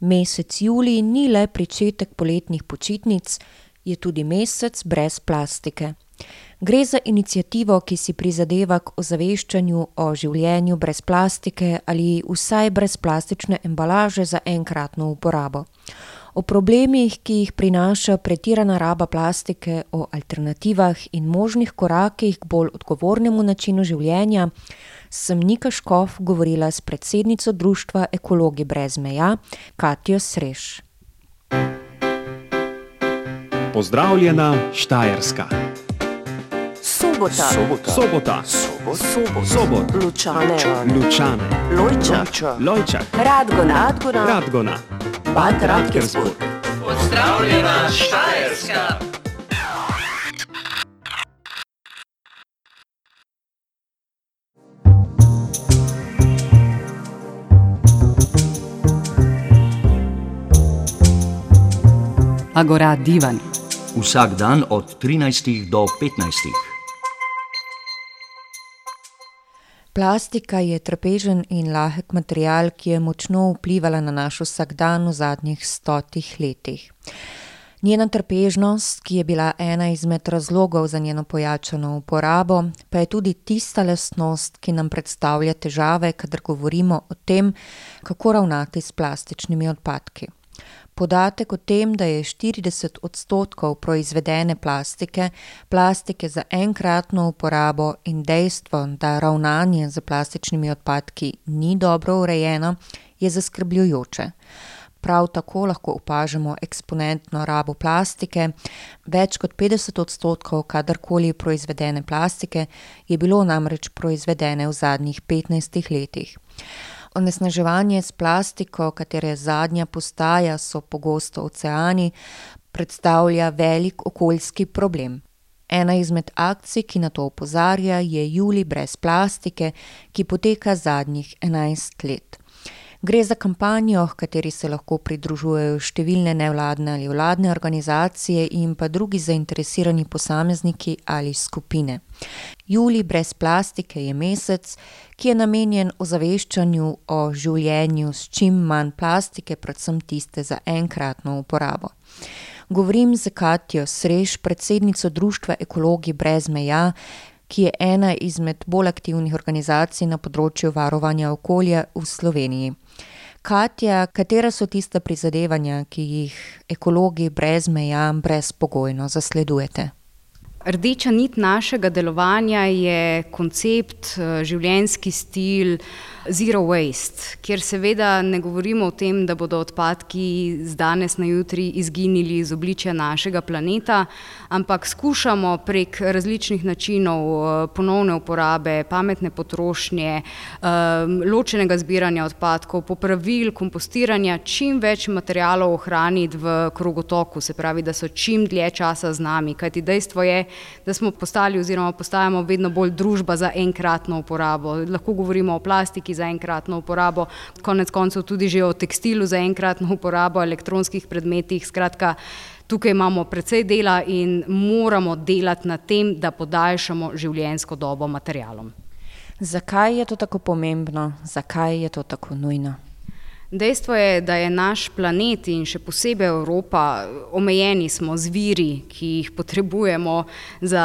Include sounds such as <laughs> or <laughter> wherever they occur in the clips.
Mesec julij ni le pričetek poletnih počitnic, je tudi mesec brez plastike. Gre za iniciativo, ki si prizadeva k ozaveščanju o življenju brez plastike ali vsaj brez plastične embalaže za enkratno uporabo. O problemih, ki jih prinaša pretirana raba plastike, o alternativah in možnih korakih k bolj odgovornemu načinu življenja sem Nika Škof govorila s predsednico društva Ekologi brez meja, Katjo Sreš. Pozdravljena Štajerska. Sobota. Sobota. Sobota. Sobot. Sobot. Lučane. Lučane. Lojčak. Lojčak. Radgona. Radgona. Radgona. Bad Radkersburg. Pozdravljena Štajerska. Agora Divan. Vsak dan od 13 do 15. Plastika je trpežen in lahek material, ki je močno vplivala na naš vsakdan v zadnjih stotih letih. Njena trpežnost, ki je bila ena izmed razlogov za njeno pojačano uporabo, pa je tudi tista lastnost, ki nam predstavlja težave, kadar govorimo o tem, kako ravnati s plastičnimi odpadki. Podatek o tem, da je štirideset odstotkov proizvedene plastike plastike za enkratno uporabo, in dejstvo, da ravnanje s plastičnimi odpadki ni dobro urejeno, je zaskrbljujoče. Prav tako lahko opažamo eksponentno rabo plastike, več kot petdeset odstotkov kadarkoli proizvedene plastike je bilo namreč proizvedene v zadnjih petnajstih letih. Onesnaževanje s plastiko, katere zadnja postaja so pogosto oceani, predstavlja velik okoljski problem. Ena izmed akcij, ki na to opozarja, je Julij brez plastike, ki poteka zadnjih enajst let. Gre za kampanjo, h kateri se lahko pridružujejo številne nevladne ali vladne organizacije in pa drugi zainteresirani posamezniki ali skupine. Julij brez plastike je mesec, ki je namenjen ozaveščanju o življenju s čim manj plastike, predvsem tiste za enkratno uporabo. Govorim s Katjo Sreš, predsednico društva Ekologi brez meja, ki je ena izmed bolj aktivnih organizacij na področju varovanja okolja v Sloveniji. Katja, katera so tista prizadevanja, ki jih Ekologi brez meja brezpogojno zasledujete? Rdeča nit našega delovanja je koncept, življenjski stil zero waste, kjer seveda ne govorimo o tem, da bodo odpadki z danes na jutri izginili iz obličja našega planeta, ampak skušamo prek različnih načinov, ponovne uporabe, pametne potrošnje, ločenega zbiranja odpadkov, popravil, kompostiranja čim več materialov ohraniti v krogotoku, se pravi, da so čim dlje časa z nami, kajti dejstvo je, da smo postali oziroma postajamo vedno bolj družba za enkratno uporabo, lahko govorimo o plastiki za enkratno uporabo, konec koncev tudi že o tekstilu za enkratno uporabo, elektronskih predmetih, skratka, tukaj imamo precej dela in moramo delati na tem, da podaljšamo življenjsko dobo materialom. Zakaj je to tako pomembno, zakaj je to tako nujno? Dejstvo je, da je naš planet in še posebej Evropa, omejeni smo z viri, ki jih potrebujemo za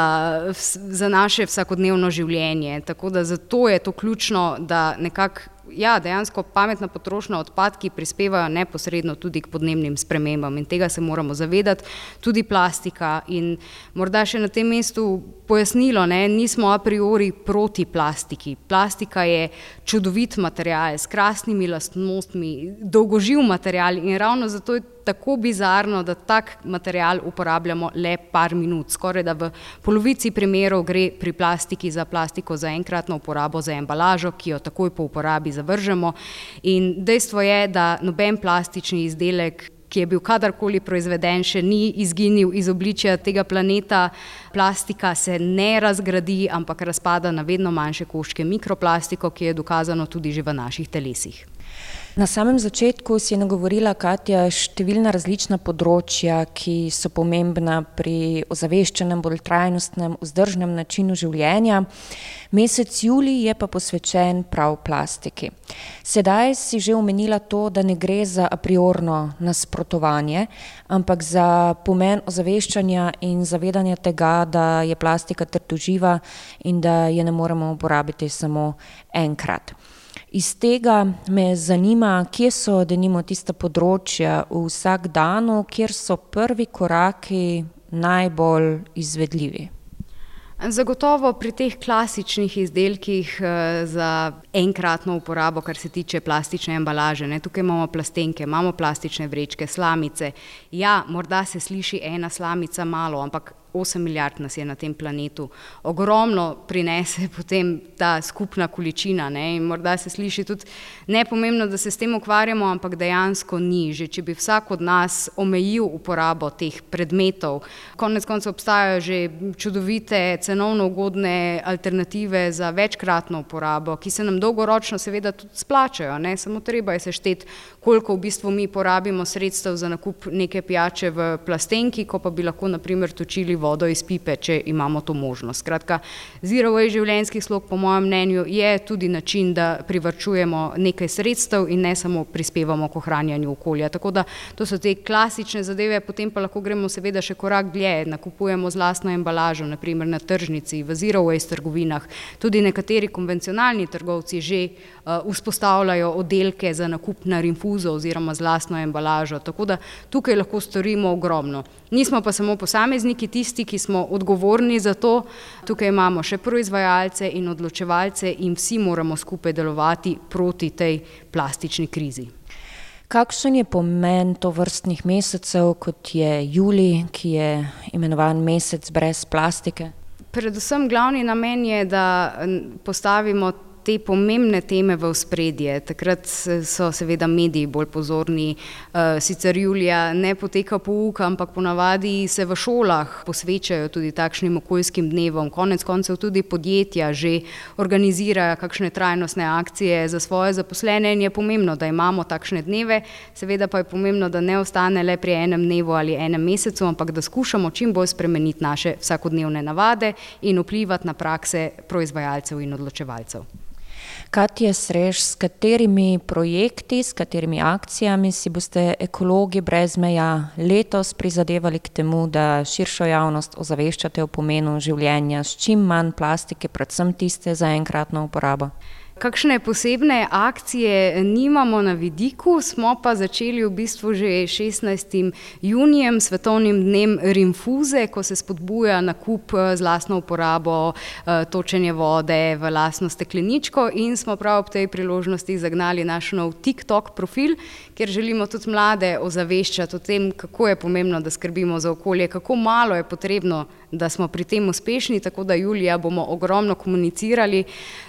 za naše vsakodnevno življenje, tako da zato je to ključno, da nekako, ja, dejansko pametna potrošnja, odpadki prispevajo neposredno tudi k podnebnim spremembam in tega se moramo zavedati, tudi plastika in morda še na tem mestu pojasnilo, ne, nismo a priori proti plastiki, plastika je čudovit material s krasnimi lastnostmi, dolgoživ material in ravno zato je tako bizarno, da tak material uporabljamo le par minut, skorajda v polovici primerov gre pri plastiki za plastiko za enkratno uporabo, za embalažo, ki jo takoj po uporabi zavržemo, in dejstvo je, da noben plastični izdelek, ki je bil kadarkoli proizveden, še ni izginil iz obličja tega planeta, plastika se ne razgradi, ampak razpada na vedno manjše koščke mikroplastiko, ki je dokazano tudi že v naših telesih. Na samem začetku si je nagovorila Katja številna različna področja, ki so pomembna pri ozaveščenem, bolj trajnostnem, vzdržnem načinu življenja. Mesec julij je pa posvečen prav plastiki. Sedaj si že omenila to, da ne gre za a priorno nasprotovanje, ampak za pomen ozaveščanja in zavedanja tega, da je plastika trdoživa in da je ne moremo uporabiti samo enkrat. Iz tega me zanima, kje so denimo tista področja v vsakdanu, kjer so prvi koraki najbolj izvedljivi. Zagotovo pri teh klasičnih izdelkih za enkratno uporabo, kar se tiče plastične embalaže, ne, tukaj imamo plastenke, imamo plastične vrečke, slamice. Ja, morda se sliši ena slamica malo, ampak osem milijard nas je na tem planetu. Ogromno prinese <laughs> potem ta skupna količina, ne, in morda se sliši tudi nepomembno, da se s tem ukvarjamo, ampak dejansko ni. Že če bi vsak od nas omejil uporabo teh predmetov, konec koncev obstajajo že čudovite, cenovno ugodne alternative za večkratno uporabo, ki se nam dolgoročno seveda tudi splačajo, ne, samo treba je sešteti, koliko v bistvu mi porabimo sredstev za nakup neke pijače v plastenki, ko pa bi lahko na primer točili vodo iz pipe, če imamo to možnost. Skratka, zero waste življenjski slog po mojem mnenju je tudi način, da privarčujemo nekaj sredstev in ne samo prispevamo k ohranjanju okolja. Tako da to so te klasične zadeve, potem pa lahko gremo seveda še korak dlje, nakupujemo z lastno embalažo, na primer na tržnici, v zero waste trgovinah. Tudi nekateri konvencionalni trgovci že uh, vzpostavljajo oddelke za nakup na rinfuzo oziroma z lastno embalažo. Tako da tukaj lahko storimo ogromno. Nismo pa samo posamezniki tisti, tisti, ki smo odgovorni za to. Tukaj imamo še proizvajalce in odločevalce in vsi moramo skupaj delovati proti tej plastični krizi. Kakšen je pomen to vrstnih mesecev, kot je julij, ki je imenovan mesec brez plastike? Predvsem glavni namen je, da postavimo te pomembne teme v spredje. Takrat so seveda mediji bolj pozorni, uh, sicer julija ne poteka pouk, ampak ponavadi se v šolah posvečajo tudi takšnim okoljskim dnevom. Konec koncev tudi podjetja že organizirajo kakšne trajnostne akcije za svoje zaposlene in je pomembno, da imamo takšne dneve. Seveda pa je pomembno, da ne ostane le pri enem dnevu ali enem mesecu, ampak da skušamo čim bolj spremeniti naše vsakodnevne navade in vplivati na prakse proizvajalcev in odločevalcev. Katja Srež, s katerimi projekti, s katerimi akcijami si boste ekologi brez meja letos prizadevali k temu, da širšo javnost ozaveščate o pomenu življenja s čim manj plastike, predvsem tiste za enkratno uporabo? Kakšne posebne akcije nimamo na vidiku, smo pa začeli v bistvu že 16. junijem, svetovnim dnem rinfuze, ko se spodbuja nakup z lastno uporabo točenje vode v lastno stekleničko in smo prav ob tej priložnosti zagnali naš nov TikTok profil, kjer želimo tudi mlade ozaveščati o tem, kako je pomembno, da skrbimo za okolje, kako malo je potrebno, da smo pri tem uspešni, tako da julija bomo ogromno komunicirali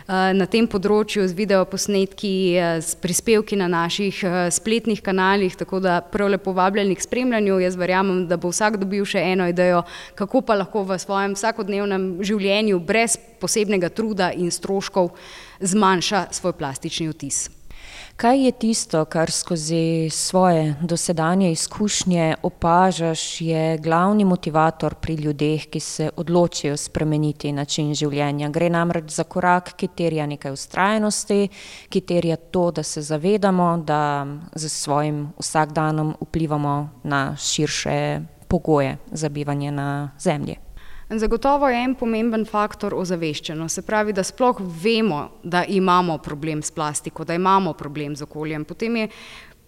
na tem področju z videoposnetki, s prispevki na naših spletnih kanalih, tako da prav lepo vabljeni k spremljanju. Jaz verjamem, da bo vsak dobil še eno idejo, kako pa lahko v svojem vsakodnevnem življenju brez posebnega truda in stroškov zmanjša svoj plastični odtis. Kaj je tisto, kar skozi svoje dosedanje izkušnje opažaš, je glavni motivator pri ljudeh, ki se odločijo spremeniti način življenja? Gre namreč za korak, ki terja nekaj vztrajnosti, ki terja to, da se zavedamo, da s svojim vsakdanom vplivamo na širše pogoje za bivanje na Zemlji. Zagotovo je en pomemben faktor ozaveščenost, se pravi, da sploh vemo, da imamo problem s plastiko, da imamo problem z okoljem. Potem je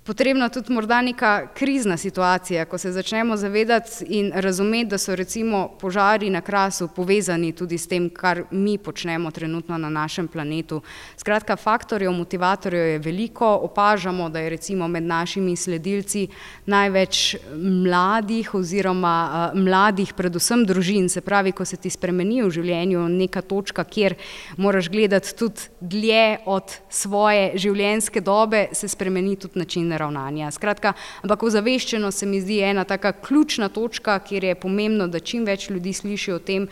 potrebna tudi morda neka krizna situacija, ko se začnemo zavedati in razumeti, da so recimo požari na Krasu povezani tudi s tem, kar mi počnemo trenutno na našem planetu. Skratka, faktorjev, motivatorjev je veliko, opažamo, da je recimo med našimi sledilci največ mladih oziroma mladih, predvsem družin, se pravi, ko se ti spremeni v življenju neka točka, kjer moraš gledati tudi dlje od svoje življenjske dobe, se spremeni tudi način ravnanja. Skratka, ampak ozaveščenost se mi zdi ena taka ključna točka, kjer je pomembno, da čim več ljudi sliši o tem,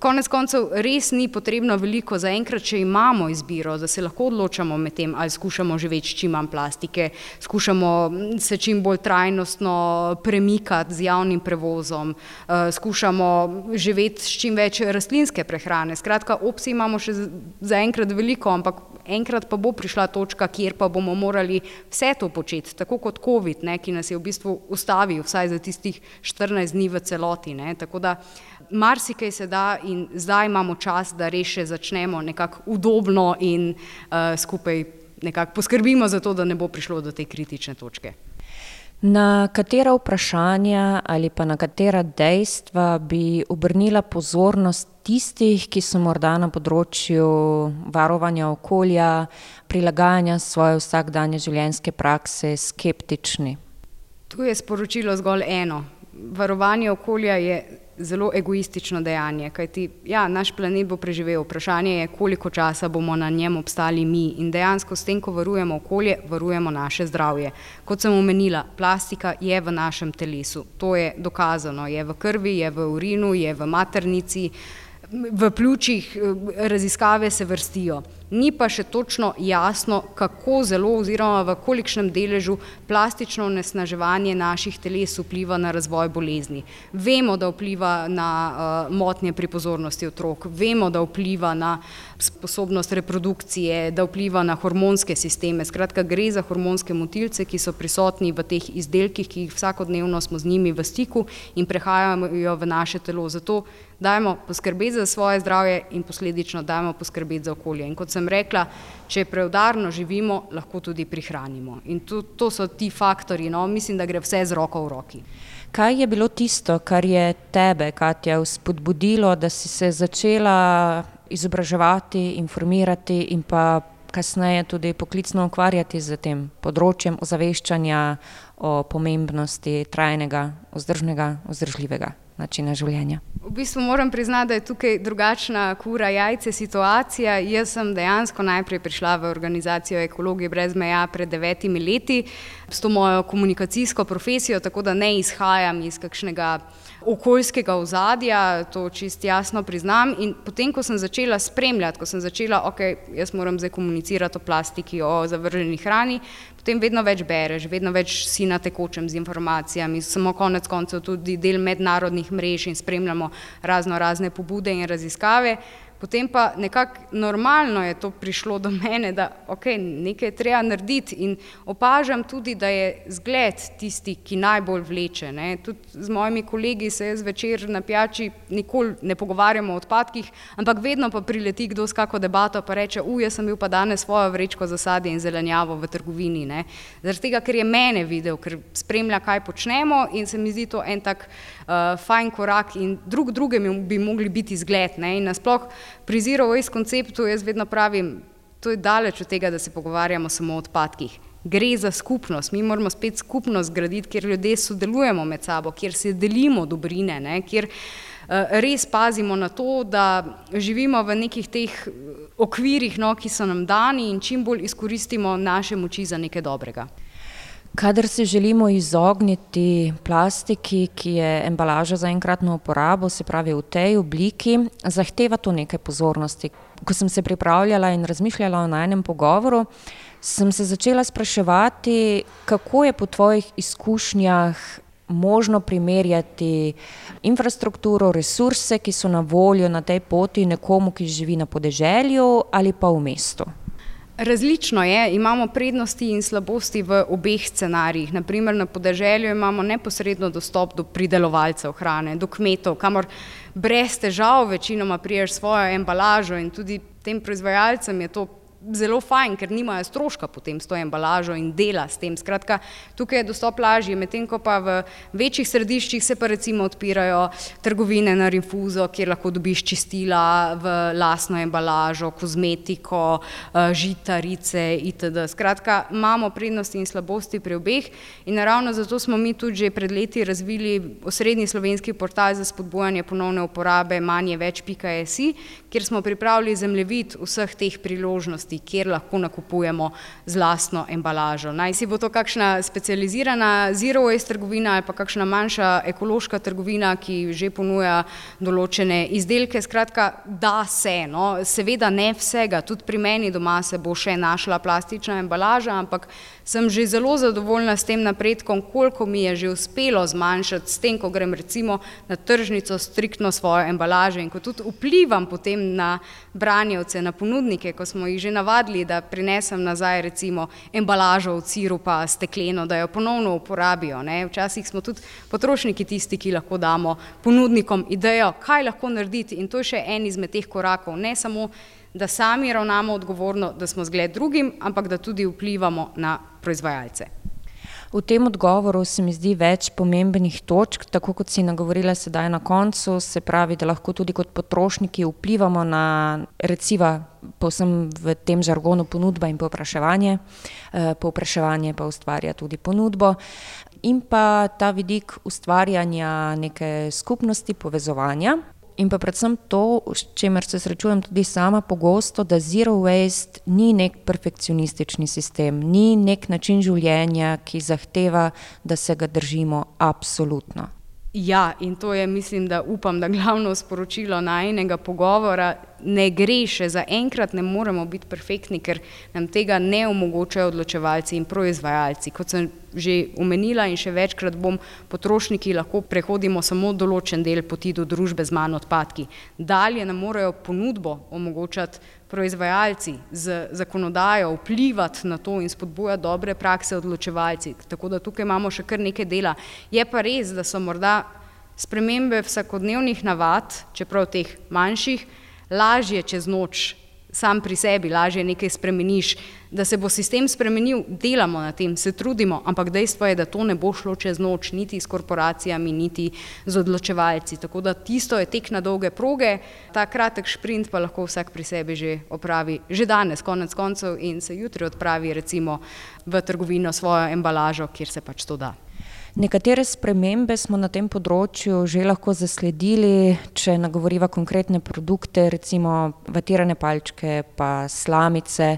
konec koncev res ni potrebno veliko, zaenkrat, če imamo izbiro, da se lahko odločamo med tem, ali skušamo živeti čim manj plastike, skušamo se čim bolj trajnostno premikati z javnim prevozom, uh, skušamo živeti s čim več rastlinske prehrane. Skratka, opcij imamo še zaenkrat veliko, ampak enkrat pa bo prišla točka, kjer pa bomo morali vse to početi, tako kot COVID, ne, ki nas je v bistvu ustavil, vsaj za tistih 14 dni v celoti. Ne. Tako da marsikaj se da in zdaj imamo čas, da res še začnemo nekako udobno in uh, skupaj nekako poskrbimo za to, da ne bo prišlo do te kritične točke. Na katera vprašanja ali pa na katera dejstva bi obrnila pozornost tistih, ki so morda na področju varovanja okolja, prilagajanja svoje vsakdanje življenjske prakse skeptični? Tu je sporočilo zgolj eno. Varovanje okolja je zelo egoistično dejanje, kajti ja, naš planet bo preživel, vprašanje je, koliko časa bomo na njem obstali mi. In dejansko s tem, ko varujemo okolje, varujemo naše zdravje. Kot sem omenila, plastika je v našem telesu, to je dokazano, je v krvi, je v urinu, je v maternici, v pljučih, raziskave se vrstijo ni pa še točno jasno, kako zelo oziroma v kolikšnem deležu plastično onesnaževanje naših teles vpliva na razvoj bolezni. Vemo, da vpliva na uh, motnje pri pozornosti otrok, vemo, da vpliva na sposobnost reprodukcije, da vpliva na hormonske sisteme. Skratka, gre za hormonske motilce, ki so prisotni v teh izdelkih, ki jih vsakodnevno smo z njimi v stiku in prehajajo v naše telo. Zato dajmo poskrbeti za svoje zdravje in posledično dajmo poskrbeti za okolje. In kot sem rekla, če preudarno živimo, lahko tudi prihranimo. In to, to so ti faktori, no, mislim, da gre vse z roko v roki. Kaj je bilo tisto, kar je tebe, Katja, spodbudilo, da si se začela izobraževati, informirati in pa kasneje tudi poklicno ukvarjati z tem področjem ozaveščanja o pomembnosti trajnega, vzdržnega, vzdržljivega načina življenja? V bistvu moram priznati, da je tukaj drugačna kura jajce situacija. Jaz sem dejansko najprej prišla v organizacijo Ekologije brez meja pred devetimi leti s to mojo komunikacijsko profesijo, tako da ne izhajam iz kakšnega okoljskega ozadja, to čist jasno priznam. In potem, ko sem začela spremljati, ko sem začela, ok, jaz moram zdaj komunicirati o plastiki, o zavrženi hrani, potem vedno več bereš, vedno več si na tekočem z informacijami, smo konec koncev tudi del mednarodnih mrež in spremljamo razno razne pobude in raziskave. Potem pa nekako normalno je to prišlo do mene, da okay, nekaj je treba narediti in opažam tudi, da je zgled tisti, ki najbolj vleče. Ne. Tudi z mojimi kolegi se jaz večer na pijači nikoli ne pogovarjamo o odpadkih, ampak vedno pa prileti kdo s kako debato pa reče, u, jaz sem bil pa danes svojo vrečko za sadje in zelenjavo v trgovini. Ne. Zaradi tega, ker je mene videl, ker spremlja, kaj počnemo in se mi zdi to en tak uh, fajn korak in drug drugemu bi mogli biti zgled. Ne. In nasploh pri Zero Waste konceptu jaz vedno pravim, to je daleč od tega, da se pogovarjamo samo o odpadkih. Gre za skupnost, mi moramo spet skupnost graditi, kjer ljudje sodelujemo med sabo, kjer se delimo dobrine, ne, kjer uh, res pazimo na to, da živimo v nekih teh okvirih, no, ki so nam dani in čim bolj izkoristimo naše moči za nekaj dobrega. Kadar se želimo izogniti plastiki, ki je embalaža za enkratno uporabo, se pravi v tej obliki, zahteva to nekaj pozornosti. Ko sem se pripravljala in razmišljala o najnem pogovoru, sem se začela spraševati, kako je po tvojih izkušnjah možno primerjati infrastrukturo, resurse, ki so na voljo na tej poti nekomu, ki živi na podeželju ali pa v mestu. Različno je, imamo prednosti in slabosti v obeh scenarijih. Naprimer, na podeželju imamo neposredno dostop do pridelovalcev hrane, do kmetov, kamor brez težav večinoma priješ svojo embalažo in tudi tem proizvajalcem je to zelo fajn, ker nimajo stroška potem s to embalažo in dela s tem. Skratka, tukaj je dostop lažji, medtem ko pa v večjih središčih se pa recimo odpirajo trgovine na infuzo, kjer lahko dobiš čistila v lasno embalažo, kozmetiko, eh, žitarice itd. Skratka, imamo prednosti in slabosti pri obeh in naravno zato smo mi tudi že pred leti razvili osrednji slovenski portal za spodbujanje ponovne uporabe manje več.si, kjer smo pripravili zemljevid vseh teh priložnosti možnosti, kjer lahko nakupujemo z lastno embalažo. Naj si bo to kakšna specializirana zero waste trgovina ali pa kakšna manjša ekološka trgovina, ki že ponuja določene izdelke. Skratka, da se, no, seveda ne vsega, tudi pri meni doma se bo še našla plastična embalaža, ampak sem že zelo zadovoljna s tem napredkom, koliko mi je že uspelo zmanjšati s tem, ko grem recimo na tržnico striktno svojo embalažo in ko tudi vplivam potem na branjevce, na ponudnike, ko smo jih že navadili, da prinesem nazaj recimo embalažo od sirupa stekleno, da jo ponovno uporabijo. Ne. Včasih smo tudi potrošniki tisti, ki lahko damo ponudnikom idejo, kaj lahko narediti in to je še en izmed teh korakov, ne samo da sami ravnamo odgovorno, da smo zgled drugim, ampak da tudi vplivamo na proizvajalce. V tem odgovoru se mi zdi več pomembnih točk, tako kot si nagovorila sedaj na koncu, se pravi, da lahko tudi kot potrošniki vplivamo na, recimo, povsem v tem žargonu ponudba in povpraševanje, eh, povpraševanje pa ustvarja tudi ponudbo. In pa ta vidik ustvarjanja neke skupnosti, povezovanja, In pa predvsem to, s čimer se srečujem tudi sama pogosto, da zero waste ni nek perfekcionistični sistem, ni nek način življenja, ki zahteva, da se ga držimo absolutno. Ja, in to je, mislim, da upam, da glavno sporočilo najnega pogovora. Ne gre še za enkrat, ne moremo biti perfektni, ker nam tega ne omogočajo odločevalci in proizvajalci. Kot sem že omenila in še večkrat bom, potrošniki lahko prehodimo samo določen del poti do družbe z manj odpadki. Dalje nam morajo ponudbo omogočati proizvajalci z zakonodajo vplivati na to in spodbujati dobre prakse odločevalci. Tako da tukaj imamo še kar nekaj dela. Je pa res, da so morda spremembe vsakodnevnih navad, čeprav teh manjših, lažje čez noč sam pri sebi lažje nekaj spremeniš, da se bo sistem spremenil, delamo na tem, se trudimo, ampak dejstvo je, da to ne bo šlo čez noč, niti s korporacijami, niti z odločevalci. Tako da tisto je tek na dolge proge, ta kratek šprint pa lahko vsak pri sebi že opravi, že danes, konec koncev, in se jutri odpravi recimo v trgovino svojo embalažo, kjer se pač to da. Nekatere spremembe smo na tem področju že lahko zasledili, če nagovoriva konkretne produkte, recimo vatirane palčke, pa slamice.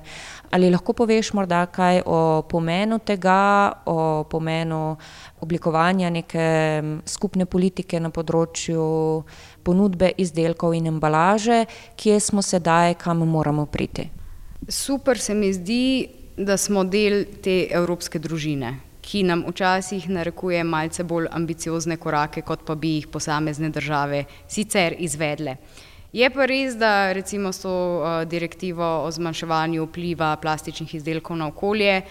Ali lahko poveš morda kaj o pomenu tega, o pomenu oblikovanja neke skupne politike na področju ponudbe izdelkov in embalaže, kje smo sedaj, kam moramo priti? Super se mi zdi, da smo del te evropske družine ki nam včasih narekuje malce bolj ambiciozne korake, kot pa bi jih posamezne države sicer izvedle. Je pa res, da recimo s to uh, direktivo o zmanjševanju vpliva plastičnih izdelkov na okolje,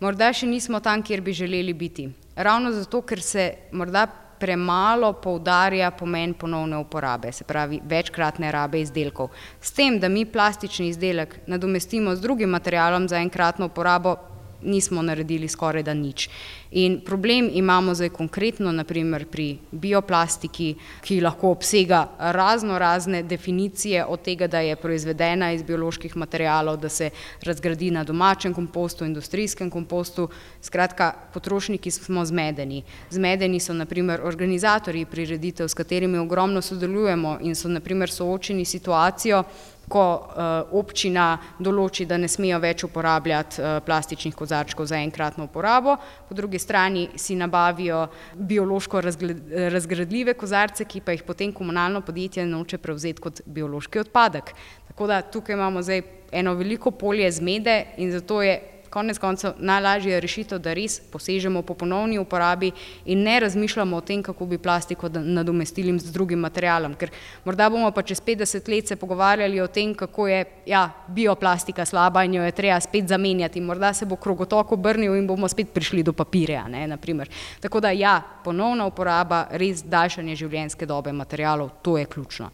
morda še nismo tam, kjer bi želeli biti. Ravno zato, ker se morda premalo poudarja pomen ponovne uporabe, se pravi večkratne rabe izdelkov. S tem, da mi plastični izdelek nadomestimo z drugim materialom za enkratno uporabo, nismo naredili skoraj da nič. In problem imamo zdaj konkretno naprimer pri bioplastiki, ki lahko obsega razno razne definicije od tega, da je proizvedena iz bioloških materijalov, da se razgradi na domačem kompostu, industrijskem kompostu. Skratka, potrošniki smo zmedeni. Zmedeni so naprimer organizatorji prireditev, s katerimi ogromno sodelujemo in so naprimer soočeni situacijo, ko uh, občina določi, da ne smejo več uporabljati uh, plastičnih kozarčkov za enkratno uporabo, po drugi strani si nabavijo biološko razgradljive kozarce, ki pa jih potem komunalno podjetje noče prevzeti kot biološki odpadek. Tako da tukaj imamo zdaj eno veliko polje zmede in zato je konec koncev najlažja rešitev, da res posežemo po ponovni uporabi in ne razmišljamo o tem, kako bi plastiko nadomestili z drugim materialom. Ker morda bomo pa čez 50 let se pogovarjali o tem, kako je ja, bioplastika slaba in jo je treba spet zamenjati. Morda se bo krogotok obrnil in bomo spet prišli do papirja. Ne, Tako da ja, ponovna uporaba, res daljšanje življenjske dobe materialov, to je ključno.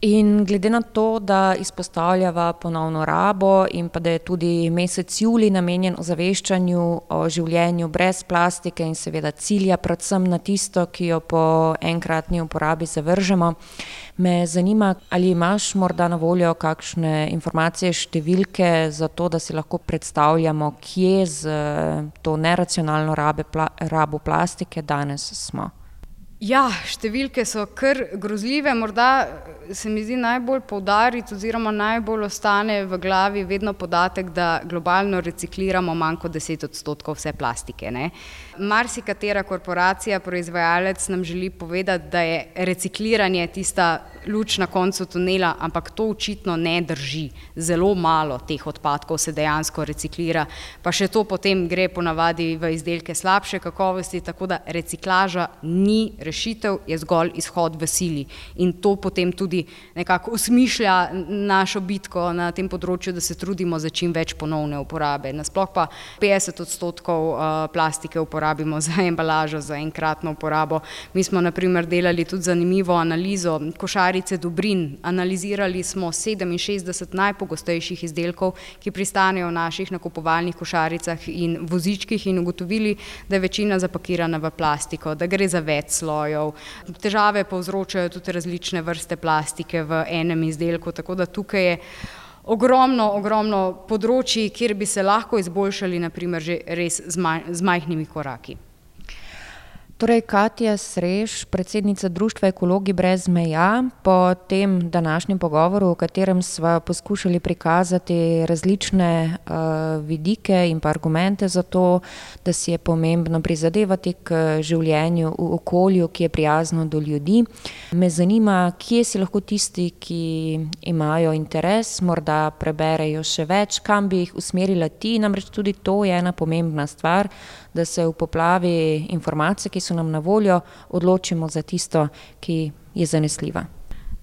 In glede na to, da izpostavljava ponovno rabo in pa da je tudi mesec juli namenjen ozaveščanju o življenju brez plastike in seveda cilja predvsem na tisto, ki jo po enkratni uporabi zavržemo, me zanima, ali imaš morda na voljo kakšne informacije, številke za to, da si lahko predstavljamo, kje z to neracionalno rabe, pla, rabo plastike danes smo. Ja, številke so kar grozljive. Morda se mi zdi najbolj poudariti, oziroma najbolj ostane v glavi vedno podatek, da globalno recikliramo manj kot 10 odstotkov vse plastike. Ne? Marsikatera korporacija, proizvajalec nam želi povedati, da je recikliranje tista luč na koncu tunela, ampak to očitno ne drži. Zelo malo teh odpadkov se dejansko reciklira, pa še to potem gre ponavadi v izdelke slabše kakovosti, tako da reciklaža ni rešitev, je zgolj izhod v sili. In to potem tudi nekako usmišlja našo bitko na tem področju, da se trudimo za čim več ponovne uporabe. Nasploh pa 50 odstotkov uh, plastike uporabimo za embalažo, za enkratno uporabo. Mi smo naprimer delali tudi zanimivo analizo košarice dobrin. Analizirali smo 67 najpogostejših izdelkov, ki pristanejo v naših nakupovalnih košaricah in vozičkih in ugotovili, da je večina zapakirana v plastiko, da gre za več slojev. Težave povzročajo tudi različne vrste plastike v enem izdelku, tako da tukaj je ogromno, ogromno področji, kjer bi se lahko izboljšali, naprimer že res z, maj, z majhnimi koraki. Torej, Katja Srež, predsednica Društva Ekologi brez meja, po tem današnjem pogovoru, v katerem smo poskušali prikazati različne uh, vidike in pa argumente za to, da si je pomembno prizadevati k življenju v okolju, ki je prijazno do ljudi, me zanima, kje si lahko tisti, ki imajo interes, morda preberejo še več, kam bi jih usmerila ti, namreč tudi to je ena pomembna stvar da se v poplavi informacij, ki so nam na voljo, odločimo za tisto, ki je zanesljiva.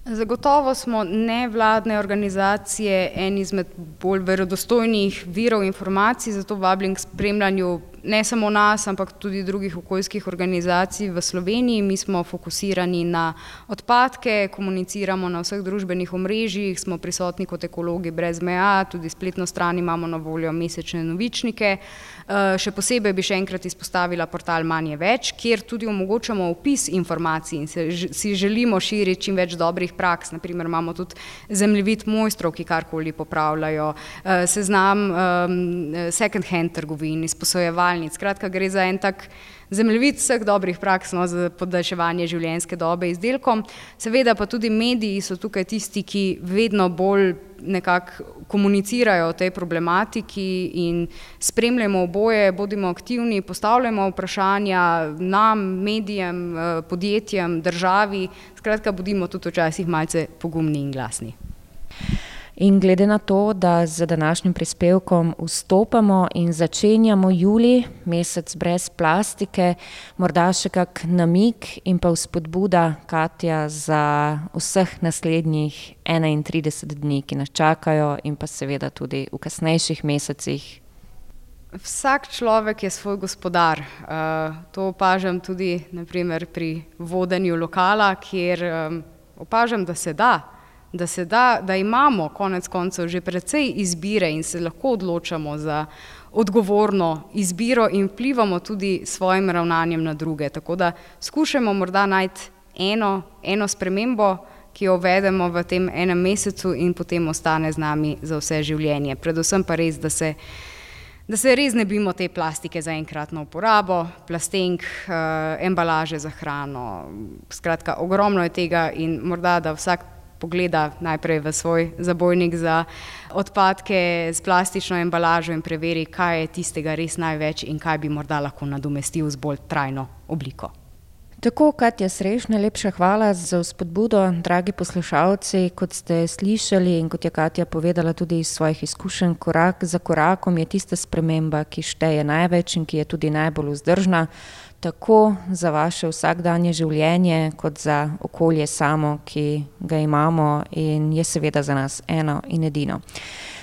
Zagotovo smo nevladne organizacije en izmed bolj verodostojnih virov informacij, zato vabim k spremljanju ne samo nas, ampak tudi drugih okoljskih organizacij v Sloveniji. Mi smo fokusirani na odpadke, komuniciramo na vseh družbenih omrežjih, smo prisotni kot ekologi brez meja, tudi spletno stran imamo na voljo mesečne novičnike. Eh, še posebej bi še enkrat izpostavila portal Manje več, kjer tudi omogočamo opis informacij in se, si želimo širiti čim več dobrih praks. Naprimer imamo tudi zemljevid mojstrov, ki karkoli popravljajo, eh, seznam um, second hand trgovin, izposojevalnic. Skratka, gre za en tak zemljevid vseh dobrih praks no, za podaljševanje življenjske dobe izdelkom. Seveda pa tudi mediji so tukaj tisti, ki vedno bolj nekako komunicirajo o tej problematiki in spremljamo oboje, bodimo aktivni, postavljamo vprašanja nam, medijem, eh, podjetjem, državi, skratka, bodimo tudi včasih malce pogumni in glasni. In glede na to, da z današnjim prispevkom vstopamo in začenjamo juli, mesec brez plastike, morda še kak namik in pa vzpodbuda Katja za vseh naslednjih 31 dni, ki nas čakajo, in pa seveda tudi v kasnejših mesecih. Vsak človek je svoj gospodar. Uh, to opažam tudi naprimer, pri vodenju lokala, kjer um, opažam, da se da da da, da imamo konec koncev že precej izbire in se lahko odločamo za odgovorno izbiro in vplivamo tudi svojim ravnanjem na druge. Tako da skušamo morda najti eno, eno spremembo, ki jo uvedemo v tem enem mesecu in potem ostane z nami za vse življenje. Predvsem pa res, da se, da se res ne bimo te plastike za enkratno uporabo, plastenk, uh, embalaže za hrano. Skratka, ogromno je tega in morda, da vsak pogleda najprej v svoj zabojnik za odpadke z plastično embalažo in preveri, kaj je tistega res največ in kaj bi morda lahko nadomestil z bolj trajno obliko. Tako, Katja Sreš, najlepša hvala za spodbudo, dragi poslušalci. Kot ste slišali in kot je Katja povedala tudi iz svojih izkušenj, korak za korakom je tista sprememba, ki šteje največ in ki je tudi najbolj vzdržna tako za vaše vsakdanje življenje, kot za okolje samo, ki ga imamo in je seveda za nas eno in edino.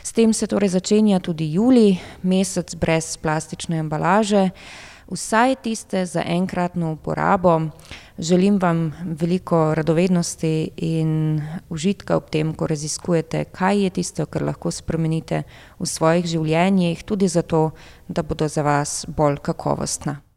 S tem se torej začenja tudi juli, mesec brez plastične embalaže, vsaj tiste za enkratno uporabo. Želim vam veliko radovednosti in užitka ob tem, ko raziskujete, kaj je tisto, kar lahko spremenite v svojih življenjih, tudi zato, da bodo za vas bolj kakovostna.